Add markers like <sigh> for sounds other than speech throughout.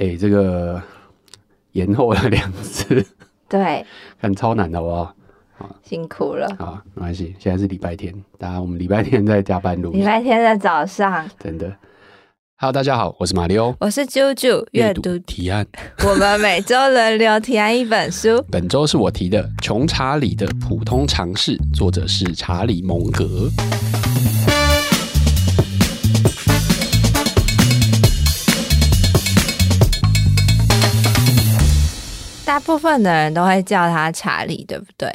哎，这个延后了两次，对，<laughs> 很超难的，好不好？辛苦了。好，没关系。现在是礼拜天，大家我们礼拜天在加班录。礼拜天的早上，真的。Hello，大家好，我是马里欧，我是啾啾。阅读提案，<laughs> 我们每周轮流提案一本书。<laughs> 本周是我提的《穷查理的普通常识》，作者是查理蒙格。大部分的人都会叫他查理，对不对？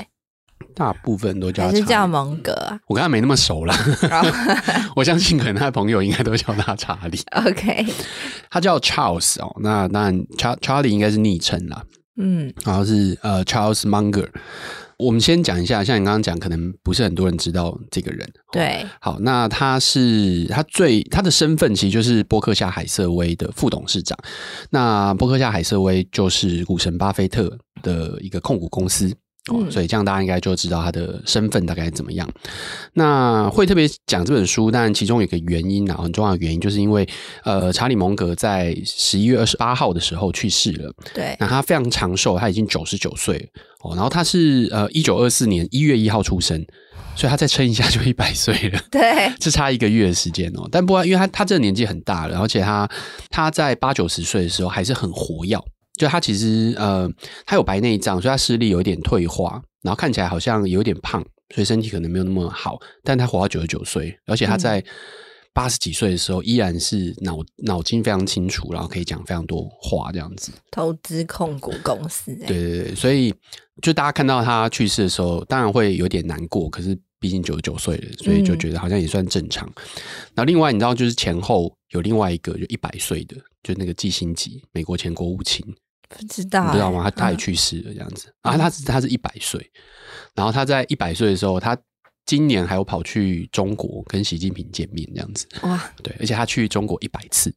大部分都叫他查理，是叫蒙格啊？我跟他没那么熟啦。<laughs> 我相信可能他的朋友应该都叫他查理。OK，他叫 Charles 哦，那当然查查理应该是昵称啦。嗯，然后是呃 Charles Munger。我们先讲一下，像你刚刚讲，可能不是很多人知道这个人。对，好，那他是他最他的身份其实就是波克夏海瑟威的副董事长。那波克夏海瑟威就是股神巴菲特的一个控股公司。哦，所以这样大家应该就知道他的身份大概怎么样。那会特别讲这本书，但其中有一个原因啊，很重要的原因，就是因为呃，查理蒙格在十一月二十八号的时候去世了。对，那他非常长寿，他已经九十九岁哦。然后他是呃一九二四年一月一号出生，所以他再撑一下就一百岁了。对，只差一个月的时间哦。但不过，因为他他这个年纪很大了，而且他他在八九十岁的时候还是很活跃。就他其实呃，他有白内障，所以他视力有一点退化，然后看起来好像有点胖，所以身体可能没有那么好。但他活到九十九岁，而且他在八十几岁的时候依然是脑脑筋非常清楚，然后可以讲非常多话这样子。投资控股公司，对对对，所以就大家看到他去世的时候，当然会有点难过，可是毕竟九十九岁了，所以就觉得好像也算正常。然后另外你知道，就是前后有另外一个就一百岁的，就那个季辛吉，美国前国务卿。不知道、欸，你知道吗？他他也去世了，这样子、嗯、啊。他是他是一百岁，然后他在一百岁的时候，他今年还有跑去中国跟习近平见面，这样子哇。对，而且他去中国一百次。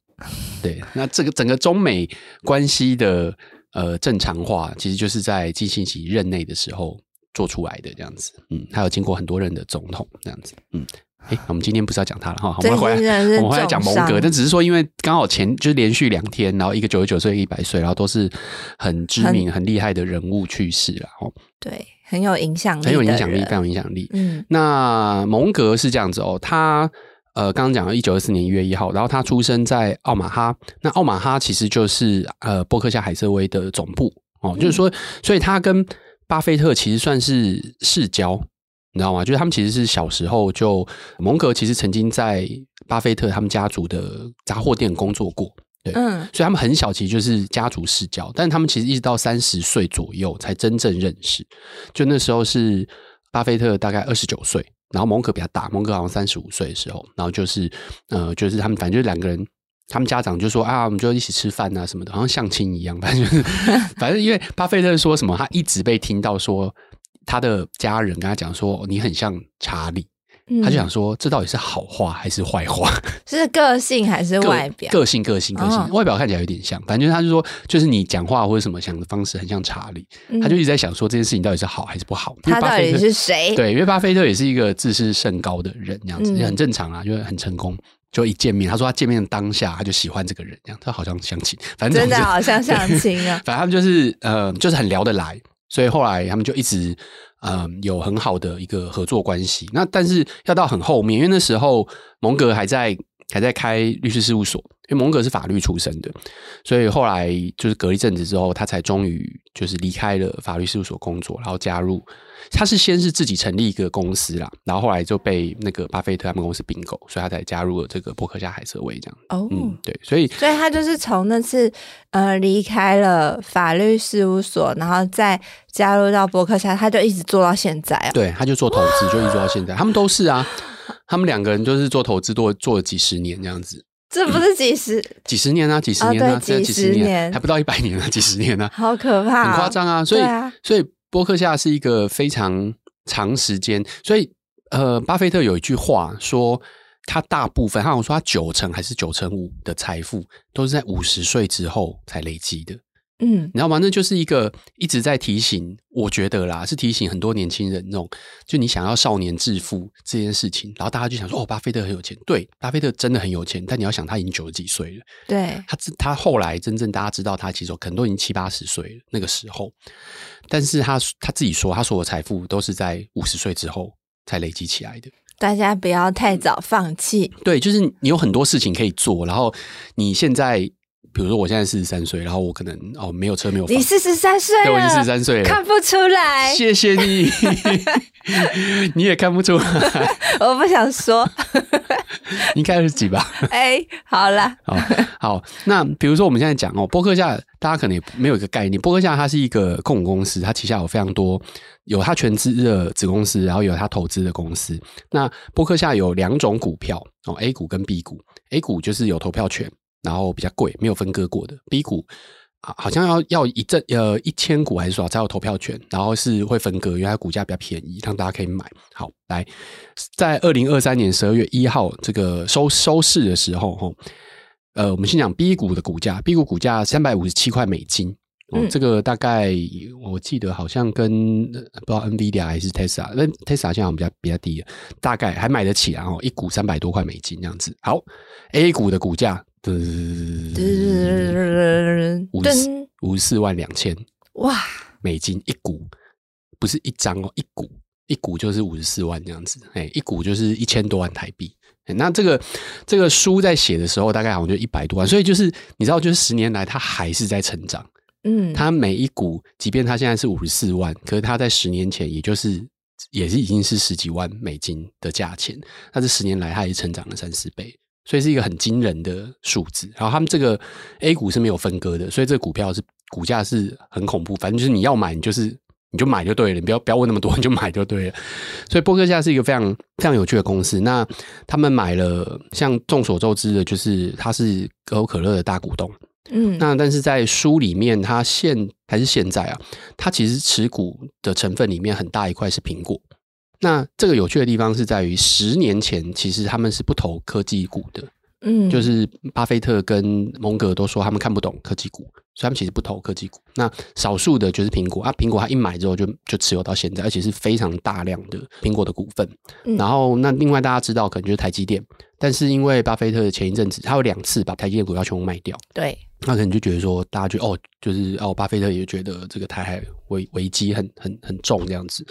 对，那这个整个中美关系的呃正常化，其实就是在季辛吉任内的时候做出来的，这样子。嗯，还有经过很多任的总统，这样子。嗯。哎，我们今天不是要讲他了哈，我们回来，我们回来讲蒙格。但只是说，因为刚好前就是连续两天，然后一个九十九岁，一百岁，然后都是很知名、很厉害的人物去世了。哦，对，很有影响力，很有影响力，非常有影响力。嗯，那蒙格是这样子哦，他呃，刚刚讲了一九二四年一月一号，然后他出生在奥马哈。那奥马哈其实就是呃伯克夏海瑟威的总部哦，嗯、就是说，所以他跟巴菲特其实算是世交。你知道吗？就是他们其实是小时候就蒙格其实曾经在巴菲特他们家族的杂货店工作过，对，嗯，所以他们很小其实就是家族世交，但他们其实一直到三十岁左右才真正认识。就那时候是巴菲特大概二十九岁，然后蒙格比较大，蒙格好像三十五岁的时候，然后就是呃，就是他们反正就是两个人，他们家长就说啊，我们就一起吃饭啊什么的，好像相亲一样，反正就是 <laughs> 反正因为巴菲特说什么，他一直被听到说。他的家人跟他讲说：“你很像查理。嗯”他就想说：“这到底是好话还是坏话？<laughs> 是个性还是外表？个，性，个性，个性。哦、外表看起来有点像，反正他就说，就是你讲话或者什么想的方式很像查理。嗯、他就一直在想说，这件事情到底是好还是不好？他到底是谁？对，因为巴菲特也是一个自视甚高的人，这样子、嗯、也很正常啊，就很成功。就一见面，他说他见面的当下他就喜欢这个人，这样他好像相亲，反正真的好像相亲啊。<laughs> 反正他们就是呃，就是很聊得来。”所以后来他们就一直嗯、有很好的一个合作关系。那但是要到很后面，因为那时候蒙格还在还在开律师事务所，因为蒙格是法律出身的，所以后来就是隔一阵子之后，他才终于就是离开了法律事务所工作，然后加入。他是先是自己成立一个公司啦，然后后来就被那个巴菲特他们公司并购，所以他才加入了这个伯克夏海瑟威这样。哦，嗯，对，所以所以他就是从那次呃离开了法律事务所，然后再加入到伯克夏，他就一直做到现在啊。对，他就做投资，就一直做到现在。他们都是啊，他们两个人就是做投资做做了几十年这样子。这不是几十、嗯、几十年啊，几十年啊，哦、对几十年还不到一百年啊，几十年啊，好可怕、哦，很夸张啊。所以，啊、所以。波克夏是一个非常长时间，所以呃，巴菲特有一句话说，他大部分，他好像说他九成还是九成五的财富都是在五十岁之后才累积的，嗯，你知道吗？那就是一个一直在提醒，我觉得啦，是提醒很多年轻人那种，就你想要少年致富这件事情，然后大家就想说，哦，巴菲特很有钱，对，巴菲特真的很有钱，但你要想，他已经九十几岁了，对，他他后来真正大家知道他其实可能都已经七八十岁了那个时候，但是他他自己说，他所有财富都是在五十岁之后才累积起来的。大家不要太早放弃。对，就是你有很多事情可以做，然后你现在，比如说我现在四十三岁，然后我可能哦没有车没有房，你四十三岁我已经四十三岁了，看不出来。谢谢你，<laughs> 你也看不出来，我不想说，<laughs> 你应该是几吧？哎、欸，好啦，好，好，那比如说我们现在讲哦，波克夏，大家可能也没有一个概念，波克夏它是一个控股公司，它旗下有非常多。有它全资的子公司，然后有它投资的公司。那波克夏有两种股票哦，A 股跟 B 股。A 股就是有投票权，然后比较贵，没有分割过的。B 股啊，好像要要一阵呃一千股还是多少才有投票权，然后是会分割，因为它股价比较便宜，让大家可以买。好，来，在二零二三年十二月一号这个收收市的时候，呃，我们先讲 B 股的股价，B 股股价三百五十七块美金。哦，这个大概我记得好像跟不知道 NVIDIA 还是 Tesla，那 Tesla 现在好像比较比较低，大概还买得起，然后一股三百多块美金这样子。好，A 股的股价，五十五十四万两千哇美金一股，不是一张哦，一股一股就是五十四万这样子，哎，一股就是一千多万台币。那这个这个书在写的时候，大概好像就一百多万，所以就是你知道，就是十年来它还是在成长。嗯，它每一股，即便它现在是五十四万，可是它在十年前，也就是也是已经是十几万美金的价钱。它这十年来，它也成长了三四倍，所以是一个很惊人的数字。然后他们这个 A 股是没有分割的，所以这个股票是股价是很恐怖。反正就是你要买，你就是你就买就对了，你不要不要问那么多，你就买就对了。所以波克夏是一个非常非常有趣的公司。那他们买了，像众所周知的，就是它是可口可乐的大股东。嗯，那但是在书里面，它现还是现在啊，它其实持股的成分里面很大一块是苹果。那这个有趣的地方是在于，十年前其实他们是不投科技股的，嗯，就是巴菲特跟蒙格都说他们看不懂科技股，所以他们其实不投科技股。那少数的就是苹果啊，苹果他一买之后就就持有到现在，而且是非常大量的苹果的股份。嗯、然后那另外大家知道可能就是台积电，但是因为巴菲特前一阵子他有两次把台积电股票全部卖掉，对。那可能就觉得说，大家就哦，就是哦，巴菲特也觉得这个台海危危机很很很重这样子，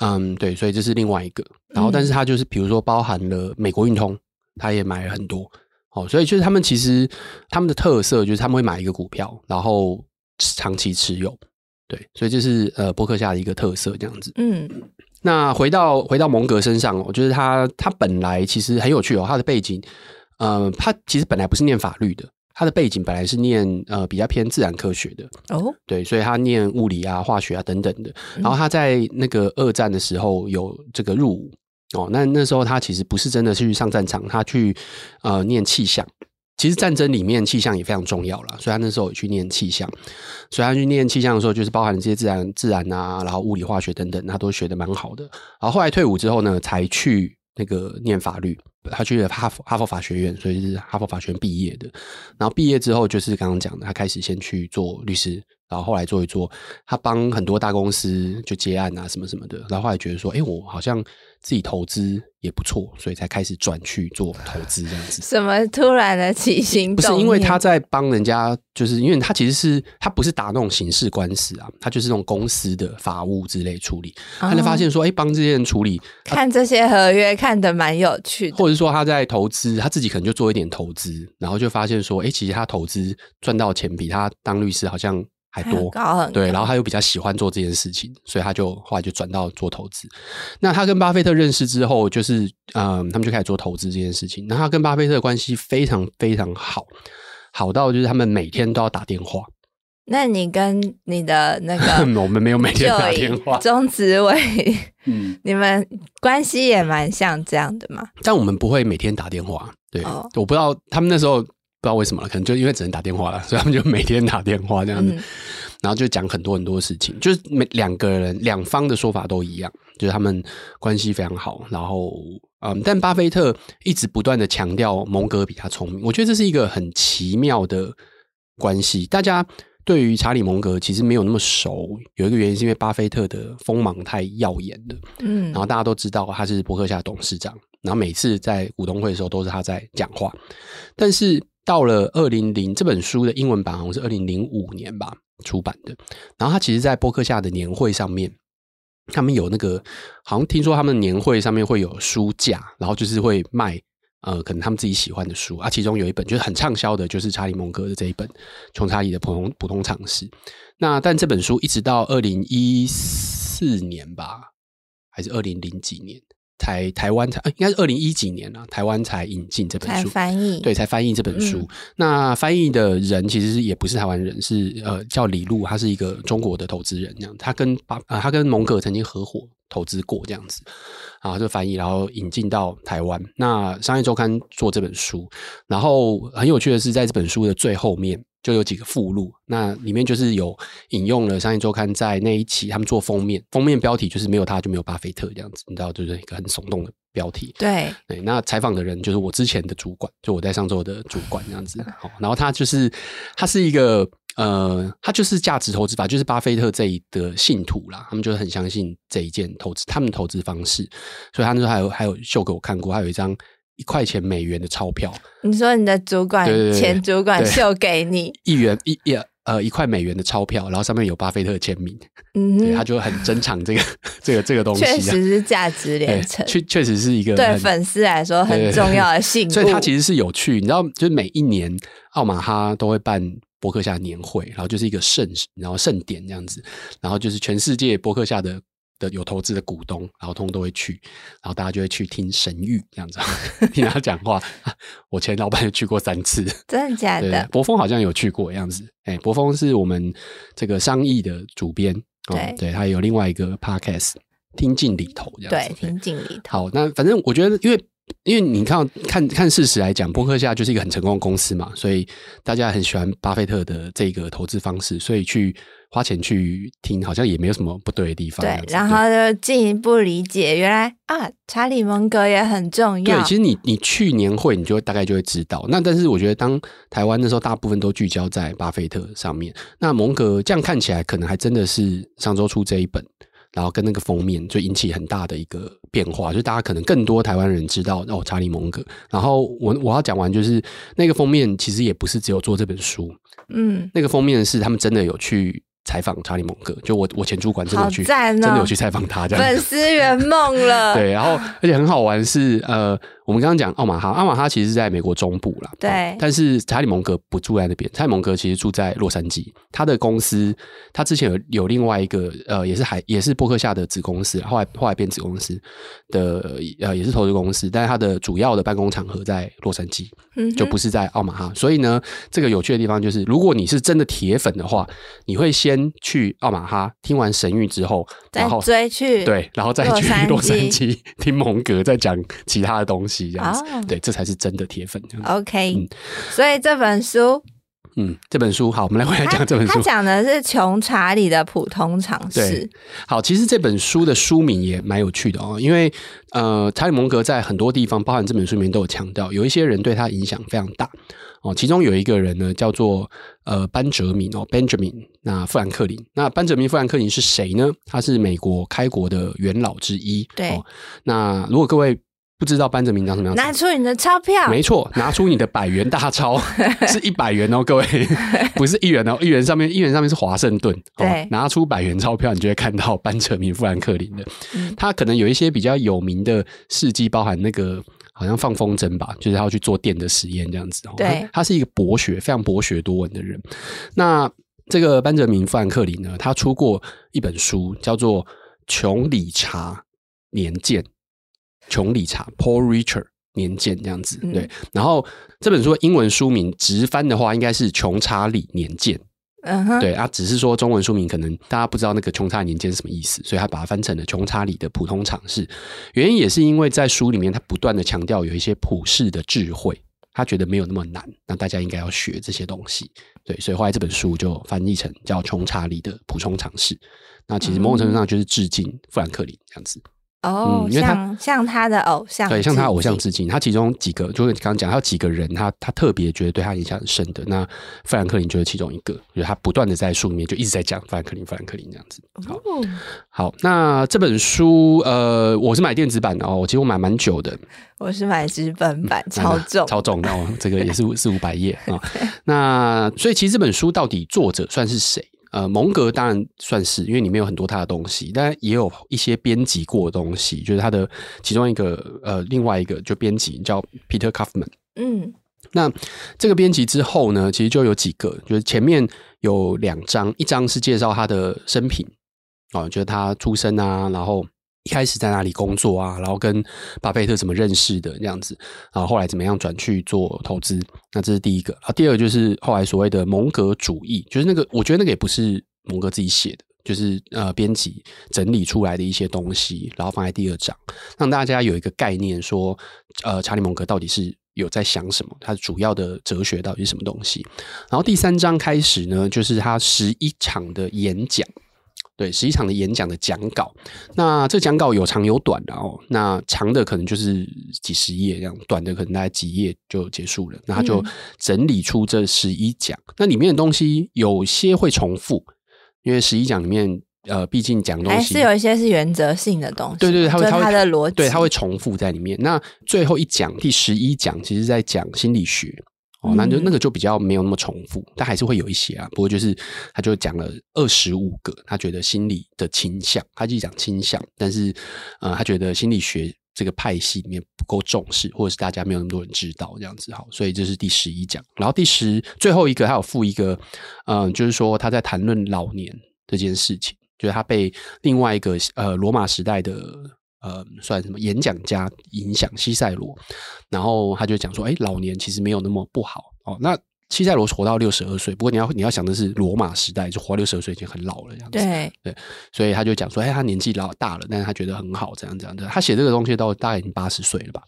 嗯，对，所以这是另外一个。然后，但是他就是比如说包含了美国运通，他也买了很多，哦，所以就是他们其实他们的特色就是他们会买一个股票，然后长期持有，对，所以这是呃波克夏的一个特色这样子。嗯，那回到回到蒙格身上，哦，就是他他本来其实很有趣哦，他的背景，呃，他其实本来不是念法律的。他的背景本来是念呃比较偏自然科学的哦，对，所以他念物理啊、化学啊等等的。然后他在那个二战的时候有这个入伍哦，那那时候他其实不是真的去上战场，他去呃念气象。其实战争里面气象也非常重要了，所以他那时候也去念气象。所以他去念气象的时候，就是包含这些自然、自然啊，然后物理、化学等等，他都学的蛮好的。然后后来退伍之后呢，才去那个念法律。他去了哈佛哈佛法学院，所以是哈佛法学院毕业的。然后毕业之后，就是刚刚讲的，他开始先去做律师，然后后来做一做，他帮很多大公司就接案啊什么什么的。然后后来觉得说，哎，我好像自己投资也不错，所以才开始转去做投资这样子。什么突然的起心？不是因为他在帮人家，就是因为他其实是他不是打那种刑事官司啊，他就是那种公司的法务之类处理。他就发现说，哎，帮这些人处理，看这些合约看得蛮有趣的。或者说他在投资，他自己可能就做一点投资，然后就发现说，哎，其实他投资赚到钱比他当律师好像还多。<laughs> 对，然后他又比较喜欢做这件事情，所以他就后来就转到做投资。那他跟巴菲特认识之后，就是嗯，他们就开始做投资这件事情。那他跟巴菲特的关系非常非常好，好到就是他们每天都要打电话。那你跟你的那个，<laughs> 我们没有每天打电话。钟子伟，嗯，你们关系也蛮像这样的嘛？但我们不会每天打电话。对，哦、我不知道他们那时候不知道为什么了，可能就因为只能打电话了，<laughs> 所以他们就每天打电话这样子，嗯、然后就讲很多很多事情，就是每两个人两方的说法都一样，就是他们关系非常好。然后，嗯，但巴菲特一直不断的强调蒙格比他聪明，我觉得这是一个很奇妙的关系。大家对于查理蒙格其实没有那么熟，有一个原因是因为巴菲特的锋芒太耀眼了，嗯，然后大家都知道他是伯克夏董事长，然后每次在股东会的时候都是他在讲话。但是到了二零零这本书的英文版好像是二零零五年吧出版的，然后他其实，在波克夏的年会上面，他们有那个好像听说他们年会上面会有书架，然后就是会卖。呃，可能他们自己喜欢的书啊，其中有一本就是很畅销的，就是查理蒙格的这一本《穷查理的普通普通常识》。那但这本书一直到二零一四年吧，还是二零零几年？台台湾才应该是二零一几年啊，台湾才引进这本书，翻译。对，才翻译这本书。嗯、那翻译的人其实也不是台湾人，是呃叫李璐，他是一个中国的投资人，这样。他跟巴呃他跟蒙格曾经合伙投资过这样子，啊，就翻译然后引进到台湾。那商业周刊做这本书，然后很有趣的是，在这本书的最后面。就有几个附录，那里面就是有引用了《商业周刊》在那一期他们做封面，封面标题就是没有他就没有巴菲特这样子，你知道，就是一个很耸动的标题。对对，那采访的人就是我之前的主管，就我在上周的主管这样子。好，然后他就是他是一个呃，他就是价值投资法，就是巴菲特这一的信徒啦，他们就是很相信这一件投资，他们投资方式，所以他那时候还有还有秀给我看过，还有一张。一块钱美元的钞票，你说你的主管前主管秀给你？一元一一呃一块美元的钞票，然后上面有巴菲特签名，嗯，对，他就很珍藏这个 <laughs> 这个这个东西，确实是价值连城，确确实是一个对粉丝来说很重要的信 <laughs> 物，所以它其实是有趣，你知道，就是每一年奥马哈都会办波克夏年会，然后就是一个盛然后盛典这样子，然后就是全世界博客下的。的有投资的股东，然后通通都会去，然后大家就会去听神谕这样子，<laughs> 听他讲话。<laughs> 我前老板也去过三次，真的假的？博峰好像有去过样子。哎，博峰是我们这个商议的主编，对、哦、对，他有另外一个 podcast，听进里头这样子。对，听进里头。好，那反正我觉得，因为因为你看看看事实来讲，伯克夏就是一个很成功的公司嘛，所以大家很喜欢巴菲特的这个投资方式，所以去。花钱去听，好像也没有什么不对的地方。对，然后就进一步理解，原来啊，查理蒙格也很重要。对，其实你你去年会，你就会大概就会知道。那但是我觉得，当台湾那时候大部分都聚焦在巴菲特上面，那蒙格这样看起来，可能还真的是上周出这一本，然后跟那个封面就引起很大的一个变化，就大家可能更多台湾人知道哦，查理蒙格。然后我我要讲完，就是那个封面其实也不是只有做这本书，嗯，那个封面是他们真的有去。采访查理蒙格，就我我前主管真的有去，哦、真的有去采访他，这样粉丝圆梦了。对，然后而且很好玩是呃。我们刚刚讲奥马哈，奥马哈其实是在美国中部啦。对，但是查理蒙格不住在那边，查理蒙格其实住在洛杉矶。他的公司，他之前有有另外一个呃，也是海也是伯克下的子公司，后来后来变子公司的呃，也是投资公司，但是他的主要的办公场合在洛杉矶，嗯就不是在奥马哈。所以呢，这个有趣的地方就是，如果你是真的铁粉的话，你会先去奥马哈听完神谕之后，然后追去对，然后再去洛杉矶听蒙格再讲其他的东西。这样子，oh. 对，这才是真的铁粉。OK，嗯，所以这本书，嗯，这本书好，我们来回来讲这本书。他讲的是穷查理的普通常识。对，好，其实这本书的书名也蛮有趣的哦，因为呃，查理蒙格在很多地方，包含这本书里面都有强调，有一些人对他影响非常大哦。其中有一个人呢，叫做呃班哲明哦，Benjamin，那富兰克林。那班哲明富兰克林是谁呢？他是美国开国的元老之一。对，哦，那如果各位。不知道班哲明长什么样子？拿出你的钞票。没错，拿出你的百元大钞，<laughs> 是一百元哦，各位，<laughs> 不是一元哦，一元上面一元上面是华盛顿。拿出百元钞票，你就会看到班哲明富兰克林的。嗯、他可能有一些比较有名的事迹，包含那个好像放风筝吧，就是他要去做电的实验这样子。对他，他是一个博学、非常博学多闻的人。那这个班哲明富兰克林呢，他出过一本书，叫做《穷理查年鉴》。穷理查 Paul Richard 年鉴这样子，对。嗯、然后这本书英文书名直翻的话，应该是《穷查理年鉴》。嗯哼，对啊，只是说中文书名可能大家不知道那个“穷查理年鉴”是什么意思，所以他把它翻成了“穷查理的普通常识”。原因也是因为在书里面，他不断的强调有一些普世的智慧，他觉得没有那么难，那大家应该要学这些东西。对，所以后来这本书就翻译成叫《穷查理的普通常识》。那其实某种程度上就是致敬富兰克林这样子。哦，嗯、因为他像像他的偶像，对，向他偶像致敬。他其中几个，就是刚刚讲，他有几个人，他他特别觉得对他影响很深的。那富兰克林就是其中一个，就是他不断的在书里面就一直在讲富兰克林，富兰克林这样子。好，哦、好，那这本书，呃，我是买电子版的哦，我其实我买蛮久的。我是买纸本版，超重，超重哦，这个也是四 <laughs> 五百页啊。<laughs> 那所以其实这本书到底作者算是谁？呃，蒙格当然算是，因为里面有很多他的东西，但也有一些编辑过的东西，就是他的其中一个呃，另外一个就编辑叫 Peter Kaufman。嗯，那这个编辑之后呢，其实就有几个，就是前面有两章，一章是介绍他的生平，哦，就是他出生啊，然后一开始在哪里工作啊，然后跟巴菲特怎么认识的这样子，然后后来怎么样转去做投资。那这是第一个啊，第二个就是后来所谓的蒙格主义，就是那个我觉得那个也不是蒙格自己写的，就是呃编辑整理出来的一些东西，然后放在第二章，让大家有一个概念，说呃查理蒙格到底是有在想什么，他主要的哲学到底是什么东西。然后第三章开始呢，就是他十一场的演讲。对，十一场的演讲的讲稿，那这讲稿有长有短的哦。那长的可能就是几十页这样，短的可能大概几页就结束了。那他就整理出这十一讲，嗯、那里面的东西有些会重复，因为十一讲里面呃，毕竟讲东西还是有一些是原则性的东西。对对对，他会他的逻辑，对，他会重复在里面。那最后一讲第十一讲，其实在讲心理学。哦，那就那个就比较没有那么重复，但还是会有一些啊。不过就是他就讲了二十五个，他觉得心理的倾向，他就讲倾向，但是呃，他觉得心理学这个派系里面不够重视，或者是大家没有那么多人知道这样子。好，所以这是第十一讲，然后第十最后一个还有附一个，嗯、呃，就是说他在谈论老年这件事情，就是他被另外一个呃罗马时代的。呃，算什么演讲家影响西塞罗，然后他就讲说，哎，老年其实没有那么不好哦。那西塞罗活到六十二岁，不过你要你要想的是罗马时代，就活六十二岁已经很老了这样子。对对，所以他就讲说，哎，他年纪老大了，但是他觉得很好，这样这样的。他写这个东西到大概已经八十岁了吧。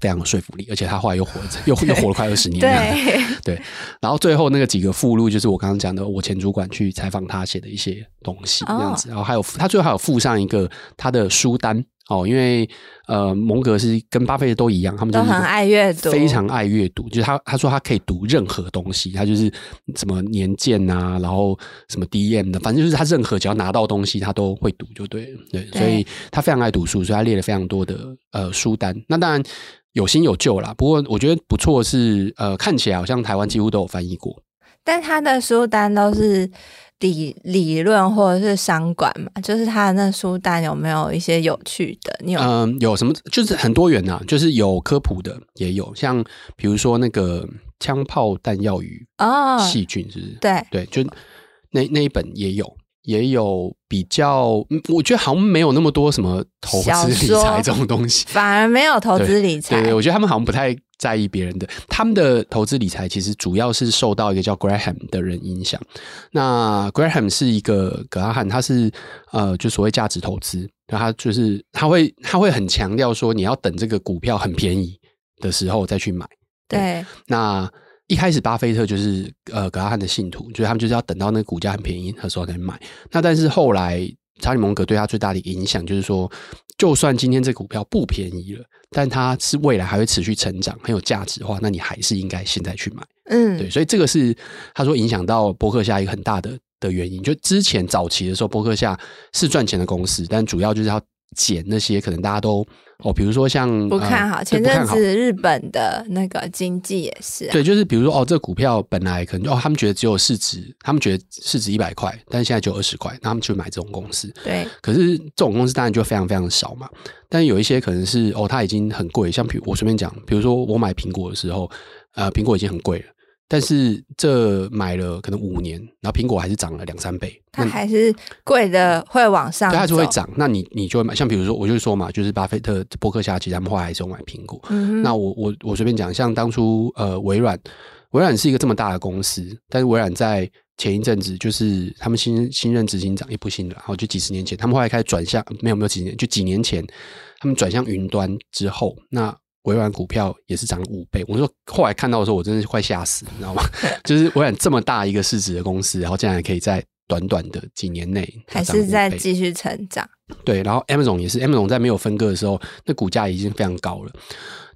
非常有说服力，而且他后来又活着，<laughs> 又又活了快二十年。对对，然后最后那个几个附录，就是我刚刚讲的，我前主管去采访他写的一些东西，这样子。然后还有他最后还有附上一个他的书单哦，因为呃，蒙格是跟巴菲特都一样，他们都很爱阅读，非常爱阅读。就是他他说他可以读任何东西，他就是什么年鉴啊，然后什么 DM 的，反正就是他任何只要拿到东西，他都会读，就对了。对，所以他非常爱读书，所以他列了非常多的呃书单。那当然。有新有旧啦，不过我觉得不错是，呃，看起来好像台湾几乎都有翻译过。但他的书单都是理理论或者是商管嘛，就是他的那书单有没有一些有趣的？你有？嗯、呃，有什么？就是很多元呐，就是有科普的，也有像比如说那个枪炮弹药与哦细菌，是不是？对对，就那那一本也有。也有比较，我觉得好像没有那么多什么投资理财这种东西，<laughs> 反而没有投资理财。对，我觉得他们好像不太在意别人的，他们的投资理财其实主要是受到一个叫 Graham 的人影响。那 Graham 是一个格拉汉，他是呃，就所谓价值投资，他就是他会他会很强调说，你要等这个股票很便宜的时候再去买。对，对那。一开始，巴菲特就是呃格拉汉的信徒，就是他们就是要等到那个股价很便宜的时候再买。那但是后来，查理蒙格对他最大的影响就是说，就算今天这股票不便宜了，但它是未来还会持续成长，很有价值的话，那你还是应该现在去买。嗯，对，所以这个是他说影响到伯克夏一个很大的的原因。就之前早期的时候，伯克夏是赚钱的公司，但主要就是要。捡那些可能大家都哦，比如说像不看好，呃、前阵子日本的那个经济也是、啊，对，就是比如说哦，这股票本来可能哦，他们觉得只有市值，他们觉得市值一百块，但是现在只有二十块，那他们去买这种公司。对，可是这种公司当然就非常非常少嘛。但有一些可能是哦，它已经很贵，像比如我随便讲，比如说我买苹果的时候，呃，苹果已经很贵了。但是这买了可能五年，然后苹果还是涨了两三倍，它还是贵的会往上，对，它还是会涨。那你你就会买，像比如说，我就说嘛，就是巴菲特、波克夏，其实他们后来还是有买苹果。嗯、哼那我我我随便讲，像当初呃微软，微软是一个这么大的公司，但是微软在前一阵子就是他们新新任执行长也不新了，然后就几十年前，他们后来开始转向，没有没有几年，就几年前他们转向云端之后，那。微软股票也是涨了五倍，我说后来看到的时候，我真的是快吓死，你知道吗？<laughs> 就是微软这么大一个市值的公司，然后竟然可以在短短的几年内还是在继续成长。对，然后 Amazon 也是，Amazon 在没有分割的时候，那股价已经非常高了。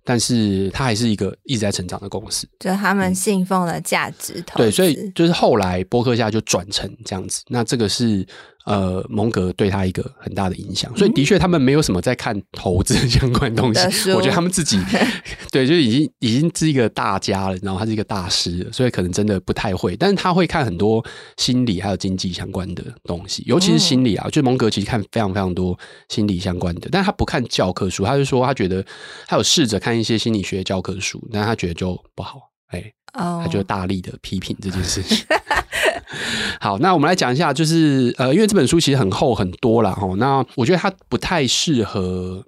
但是它还是一个一直在成长的公司，就是他们信奉的价值投资。对，所以就是后来波克夏就转成这样子。那这个是呃蒙格对他一个很大的影响。所以的确他们没有什么在看投资相关东西。<laughs> 我觉得他们自己 <laughs> 对，就已经已经是一个大家了，然后他是一个大师了，所以可能真的不太会。但是他会看很多心理还有经济相关的东西，尤其是心理啊。就蒙格其实看非常非常多心理相关的，但他不看教科书。他就说他觉得他有试着看。一些心理学教科书，但他觉得就不好，哎、欸，oh. 他就大力的批评这件事情。<laughs> <laughs> 好，那我们来讲一下，就是呃，因为这本书其实很厚很多了哈，那我觉得它不太适合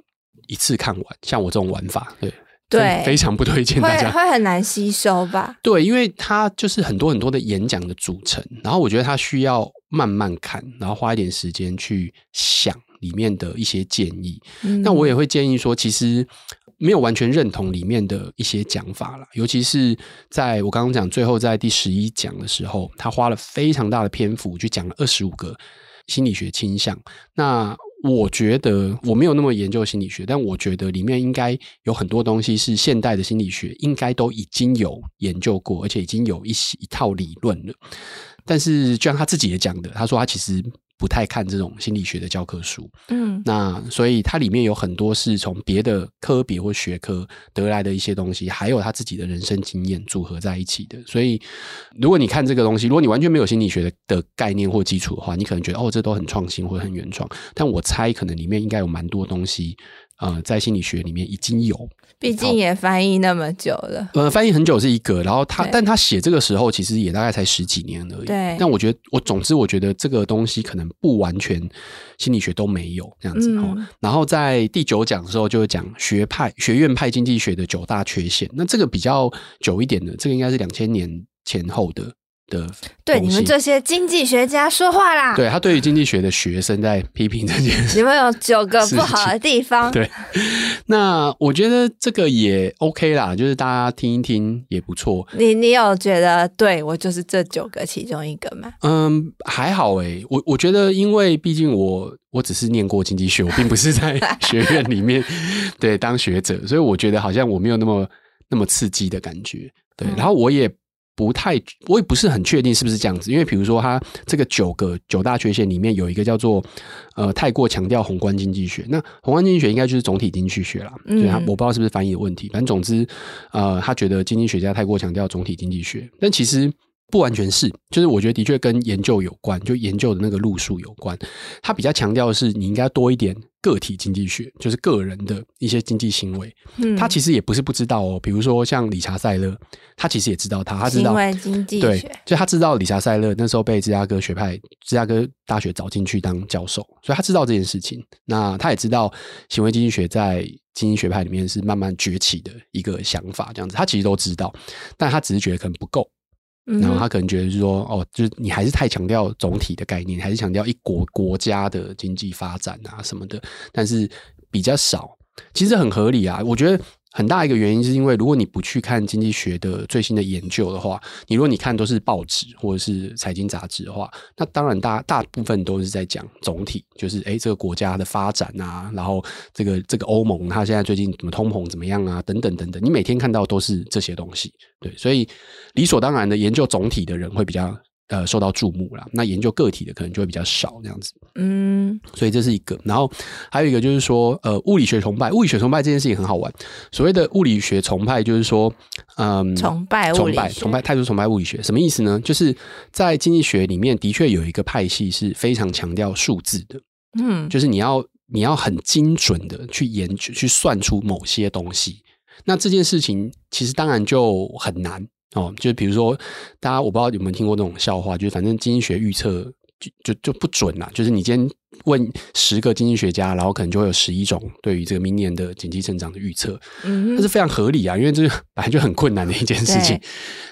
一次看完，像我这种玩法，对对，非常不推荐大家，会，会很难吸收吧？<laughs> 对，因为它就是很多很多的演讲的组成，然后我觉得它需要慢慢看，然后花一点时间去想里面的一些建议。嗯、那我也会建议说，其实。没有完全认同里面的一些讲法了，尤其是在我刚刚讲最后在第十一讲的时候，他花了非常大的篇幅去讲了二十五个心理学倾向。那我觉得我没有那么研究心理学，但我觉得里面应该有很多东西是现代的心理学应该都已经有研究过，而且已经有一一套理论了。但是就像他自己也讲的，他说他其实。不太看这种心理学的教科书，嗯，那所以它里面有很多是从别的科别或学科得来的一些东西，还有他自己的人生经验组合在一起的。所以，如果你看这个东西，如果你完全没有心理学的的概念或基础的话，你可能觉得哦，这都很创新或很原创。但我猜，可能里面应该有蛮多东西。呃，在心理学里面已经有，毕竟也翻译那么久了。呃，翻译很久是一个，然后他，但他写这个时候其实也大概才十几年而已。对。但我觉得，我总之我觉得这个东西可能不完全心理学都没有这样子。嗯。然后在第九讲的时候就讲学派、学院派经济学的九大缺陷。那这个比较久一点的，这个应该是两千年前后的。的对你们这些经济学家说话啦！对，他对于经济学的学生在批评这件事。你们有九个不好的地方。对，那我觉得这个也 OK 啦，就是大家听一听也不错。你你有觉得对我就是这九个其中一个吗？嗯，还好诶、欸，我我觉得因为毕竟我我只是念过经济学，我并不是在学院里面 <laughs> 对当学者，所以我觉得好像我没有那么那么刺激的感觉。对，嗯、然后我也。不太，我也不是很确定是不是这样子，因为比如说，它这个九个九大缺陷里面有一个叫做呃，太过强调宏观经济学。那宏观经济学应该就是总体经济学啦，所以他我不知道是不是翻译的问题。反正总之，呃，他觉得经济学家太过强调总体经济学，但其实。不完全是，就是我觉得的确跟研究有关，就研究的那个路数有关。他比较强调的是，你应该多一点个体经济学，就是个人的一些经济行为。嗯，他其实也不是不知道哦。比如说像理查塞勒，他其实也知道他，他知道行为经济学，对，就他知道理查塞勒那时候被芝加哥学派、芝加哥大学找进去当教授，所以他知道这件事情。那他也知道行为经济学在经济学派里面是慢慢崛起的一个想法，这样子，他其实都知道，但他只是觉得可能不够。然后他可能觉得是说，哦，就是你还是太强调总体的概念，还是强调一国国家的经济发展啊什么的，但是比较少，其实很合理啊，我觉得。很大一个原因是因为，如果你不去看经济学的最新的研究的话，你如果你看都是报纸或者是财经杂志的话，那当然大大部分都是在讲总体，就是诶这个国家的发展啊，然后这个这个欧盟它现在最近怎么通膨怎么样啊，等等等等，你每天看到都是这些东西，对，所以理所当然的研究总体的人会比较。呃，受到注目了。那研究个体的可能就会比较少，这样子。嗯，所以这是一个。然后还有一个就是说，呃，物理学崇拜，物理学崇拜这件事情很好玩。所谓的物理学崇拜，就是说，嗯，崇拜崇拜崇拜态度崇拜物理学，什么意思呢？就是在经济学里面，的确有一个派系是非常强调数字的。嗯，就是你要你要很精准的去研究、去算出某些东西。那这件事情其实当然就很难。哦，就比如说，大家我不知道有没有听过那种笑话，就是反正经济学预测就就就不准啦。就是你今天问十个经济学家，然后可能就会有十一种对于这个明年的经济增长的预测，嗯，这是非常合理啊，因为这本来就很困难的一件事情。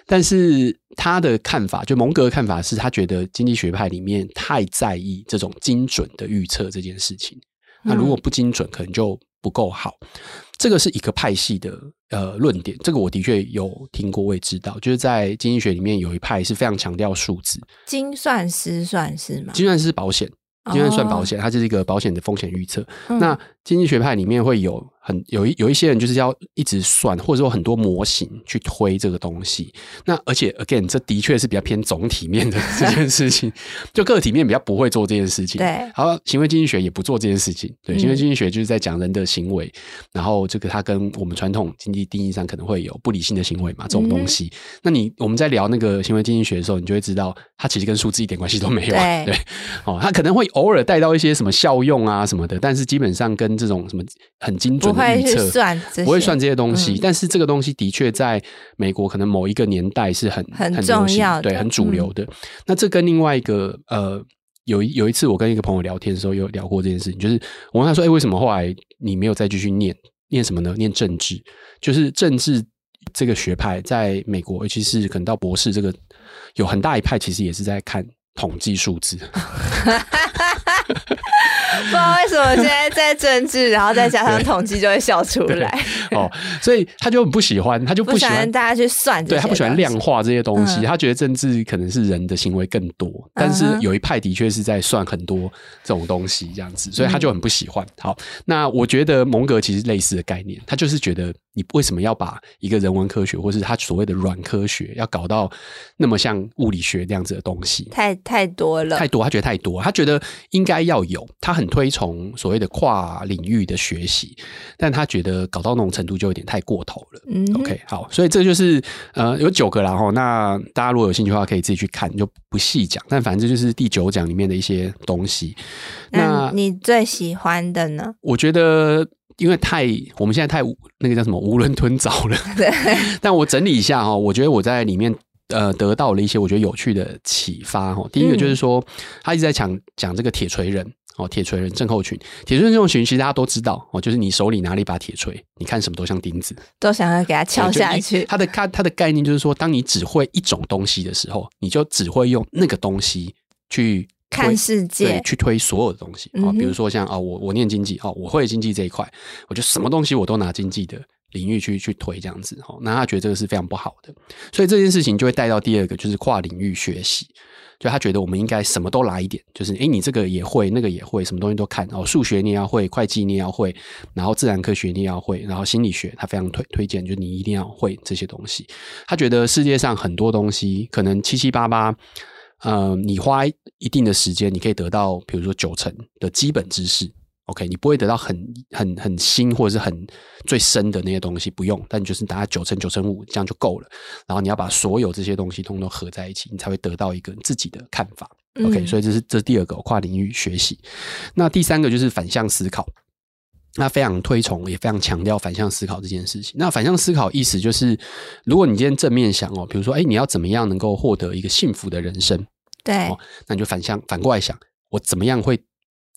但是他的看法，就蒙格的看法是他觉得经济学派里面太在意这种精准的预测这件事情。那如果不精准，可能就。不够好。这个是一个派系的呃论点，这个我的确有听过，我也知道，就是在经济学里面有一派是非常强调数字，精算师算是吗？精算师保险，精算算保险，它就是一个保险的风险预测。嗯、那经济学派里面会有。很有一有一些人就是要一直算，或者说很多模型去推这个东西。那而且 again，这的确是比较偏总体面的 <laughs> 这件事情，就个体面比较不会做这件事情。对，好，行为经济学也不做这件事情。对，行为经济学就是在讲人的行为，嗯、然后这个它跟我们传统经济定义上可能会有不理性的行为嘛，这种东西。嗯、那你我们在聊那个行为经济学的时候，你就会知道，它其实跟数字一点关系都没有。对，对，哦，它可能会偶尔带到一些什么效用啊什么的，但是基本上跟这种什么很精准。会去算，不会算这些东西，嗯、但是这个东西的确在美国可能某一个年代是很很重要的，对，很主流的。嗯、那这跟另外一个呃，有一有一次我跟一个朋友聊天的时候，有聊过这件事情，就是我问他说：“哎，为什么后来你没有再继续念念什么呢？念政治，就是政治这个学派在美国，尤其是可能到博士这个，有很大一派其实也是在看统计数字。<laughs> ” <laughs> 不知道为什么现在在政治，然后再加上统计，就会笑出来。<laughs> 哦，所以他就很不喜欢，他就不喜欢大家去算。对，他不喜欢量化这些东西，嗯、他觉得政治可能是人的行为更多。但是有一派的确是在算很多这种东西，这样子，所以他就很不喜欢。好，那我觉得蒙格其实类似的概念，他就是觉得你为什么要把一个人文科学，或是他所谓的软科学，要搞到那么像物理学这样子的东西？太太多了，太多，他觉得太多，他觉得应该要有，他很。推崇所谓的跨领域的学习，但他觉得搞到那种程度就有点太过头了。嗯，OK，好，所以这就是呃有九个然后。那大家如果有兴趣的话，可以自己去看，就不细讲。但反正这就是第九讲里面的一些东西。那你最喜欢的呢？我觉得，因为太我们现在太那个叫什么囫囵吞枣了。对。<laughs> 但我整理一下哈，我觉得我在里面。呃，得到了一些我觉得有趣的启发哈。第一个就是说，他一直在讲讲这个铁锤人哦，铁锤人症候群。铁锤人症候群其实大家都知道哦，就是你手里拿了一把铁锤，你看什么都像钉子，都想要给它敲下去。它的他他的概念就是说，当你只会一种东西的时候，你就只会用那个东西去看世界，去推所有的东西啊。比如说像啊，我我念经济哦，我会经济这一块，我就什么东西我都拿经济的。领域去去推这样子哈，那他觉得这个是非常不好的，所以这件事情就会带到第二个，就是跨领域学习。就他觉得我们应该什么都来一点，就是诶，你这个也会，那个也会，什么东西都看哦。数学你也要会，会计你也要会，然后自然科学你也要会，然后心理学他非常推推荐，就是你一定要会这些东西。他觉得世界上很多东西可能七七八八，呃，你花一定的时间，你可以得到，比如说九成的基本知识。OK，你不会得到很很很新或者是很最深的那些东西，不用，但你就是大概九成九成五这样就够了。然后你要把所有这些东西通通合在一起，你才会得到一个自己的看法。OK，嗯，所以这是这是第二个跨领域学习。那第三个就是反向思考，那非常推崇也非常强调反向思考这件事情。那反向思考意思就是，如果你今天正面想哦，比如说哎，你要怎么样能够获得一个幸福的人生？对，哦，那你就反向反过来想，我怎么样会？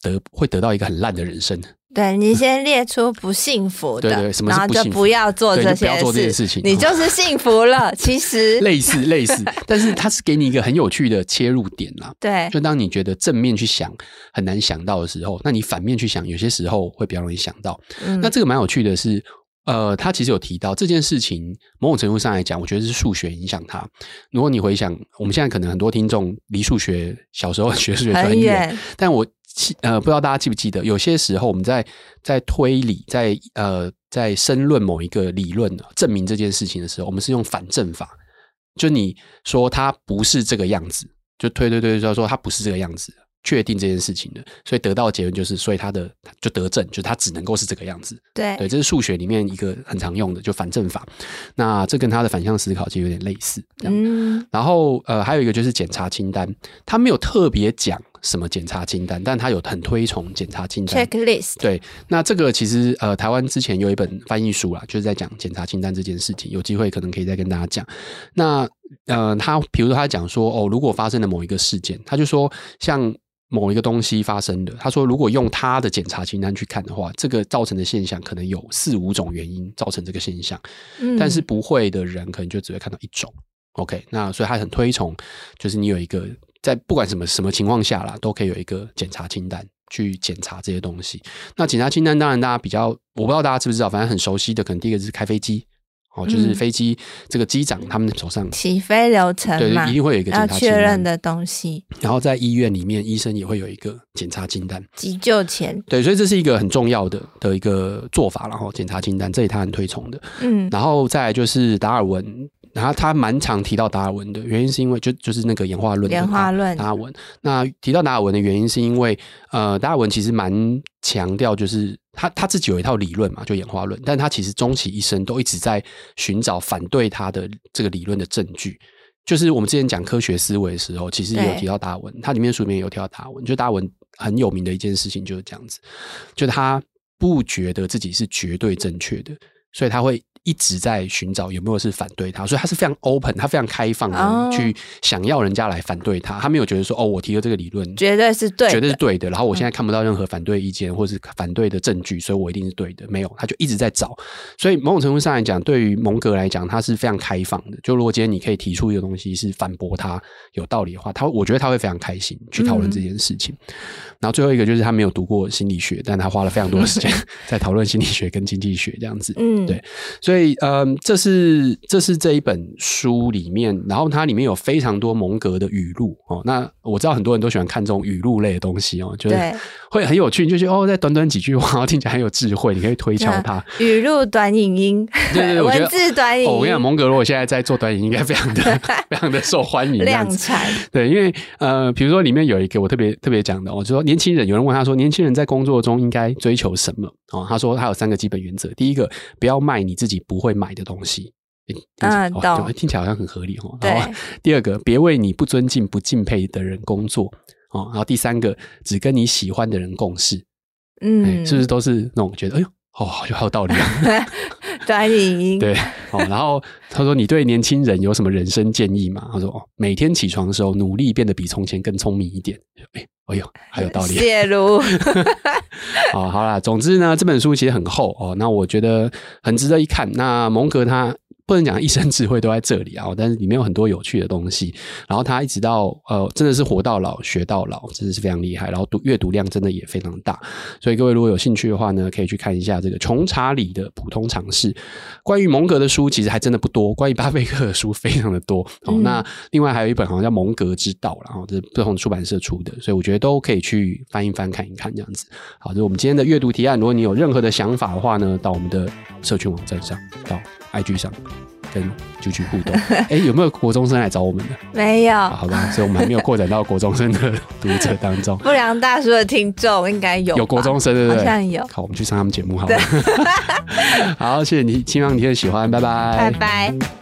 得会得到一个很烂的人生。对，你先列出不幸福的，对对，什么是不幸福？然后就不要做这些事，不要做这些事情，你就是幸福了。<laughs> 其实类似类似，<laughs> 但是它是给你一个很有趣的切入点啦。对，就当你觉得正面去想很难想到的时候，那你反面去想，有些时候会比较容易想到。嗯，那这个蛮有趣的是，呃，他其实有提到这件事情，某种程度上来讲，我觉得是数学影响他。如果你回想，我们现在可能很多听众离数学小时候学数学很远，但我。呃，不知道大家记不记得，有些时候我们在在推理，在呃在申论某一个理论证明这件事情的时候，我们是用反证法，就你说它不是这个样子，就推推推，就说它不是这个样子。确定这件事情的，所以得到的结论就是，所以他的就得证，就是他只能够是这个样子。对对，这是数学里面一个很常用的，就反证法。那这跟他的反向思考其实有点类似。嗯，然后呃，还有一个就是检查清单，他没有特别讲什么检查清单，但他有很推崇检查清单。Checklist。对，那这个其实呃，台湾之前有一本翻译书啦，就是在讲检查清单这件事情，有机会可能可以再跟大家讲。那呃，他比如说他讲说哦，如果发生了某一个事件，他就说像。某一个东西发生的，他说，如果用他的检查清单去看的话，这个造成的现象可能有四五种原因造成这个现象，嗯，但是不会的人可能就只会看到一种。OK，那所以他很推崇，就是你有一个在不管什么什么情况下啦，都可以有一个检查清单。去检查这些东西。那检查清单当然大家比较，我不知道大家知不知道，反正很熟悉的，可能第一个是开飞机。哦，就是飞机这个机长他们手上起飞流程嘛，对，一定会有一个检查确认的东西。然后在医院里面，医生也会有一个检查清单。急救前，对，所以这是一个很重要的的一个做法，然后检查清单，这里他很推崇的。嗯，然后再来就是达尔文，然后他蛮常提到达尔文的原因是因为就就是那个演化论，演化论达尔文。那提到达尔文的原因是因为呃，达尔文其实蛮强调就是。他他自己有一套理论嘛，就演化论，但他其实终其一生都一直在寻找反对他的这个理论的证据。就是我们之前讲科学思维的时候，其实也有提到达尔文，他里面书里面有提到达尔文，就达尔文很有名的一件事情就是这样子，就他不觉得自己是绝对正确的，所以他会。一直在寻找有没有是反对他，所以他是非常 open，他非常开放的去想要人家来反对他。他没有觉得说哦，我提的这个理论绝对是对，绝对是对的。然后我现在看不到任何反对意见或是反对的证据，所以我一定是对的。没有，他就一直在找。所以某种程度上来讲，对于蒙格来讲，他是非常开放的。就如果今天你可以提出一个东西是反驳他有道理的话，他我觉得他会非常开心去讨论这件事情。嗯。然后最后一个就是他没有读过心理学，但他花了非常多的时间 <laughs> 在讨论心理学跟经济学这样子。嗯，对。所以，嗯，这是这是这一本书里面，然后它里面有非常多蒙格的语录哦。那我知道很多人都喜欢看这种语录类的东西哦，就是会很有趣，就是哦，在短短几句话，<laughs> 听起来很有智慧，你可以推敲它。语录短影音，对对对，<laughs> 文字短影音。哦，我跟你讲，蒙格如果现在在做短影音，应该非常的 <laughs> 非常的受欢迎，量产。对，因为呃，比如说里面有一个我特别特别讲的，我就说年轻人，有人问他说，年轻人在工作中应该追求什么？哦，他说他有三个基本原则，第一个，不要卖你自己不会买的东西。嗯。听起来好像很合理哦。然后第二个，别为你不尊敬、不敬佩的人工作哦。然后第三个，只跟你喜欢的人共事。嗯，是不是都是那种觉得哎呦，哦，好有好有道理啊？短影音对哦。然后他说：“你对年轻人有什么人生建议吗？”他说：“哦，每天起床的时候，努力变得比从前更聪明一点。”哎，哎呦，还有道理。谢如 <laughs> 哦，好啦，总之呢，这本书其实很厚哦，那我觉得很值得一看。那蒙格他。不能讲一生智慧都在这里啊，但是里面有很多有趣的东西。然后他一直到呃，真的是活到老学到老，真的是非常厉害。然后读阅读量真的也非常大，所以各位如果有兴趣的话呢，可以去看一下这个穷查理的普通常识。关于蒙格的书其实还真的不多，关于巴菲特的书非常的多。哦，嗯、那另外还有一本好像叫《蒙格之道》，然后这是不同出版社出的，所以我觉得都可以去翻一翻看一看这样子。好，这是我们今天的阅读提案。如果你有任何的想法的话呢，到我们的社群网站上，到 IG 上。跟就去互动，哎、欸，有没有国中生来找我们的？<laughs> 没有，好吧，所以我们还没有扩展到国中生的读者当中。<laughs> 不良大叔的听众应该有，有国中生对不对？好像有。好，我们去上他们节目好了。<laughs> 好，谢谢你，希望你会喜欢，拜拜，拜拜。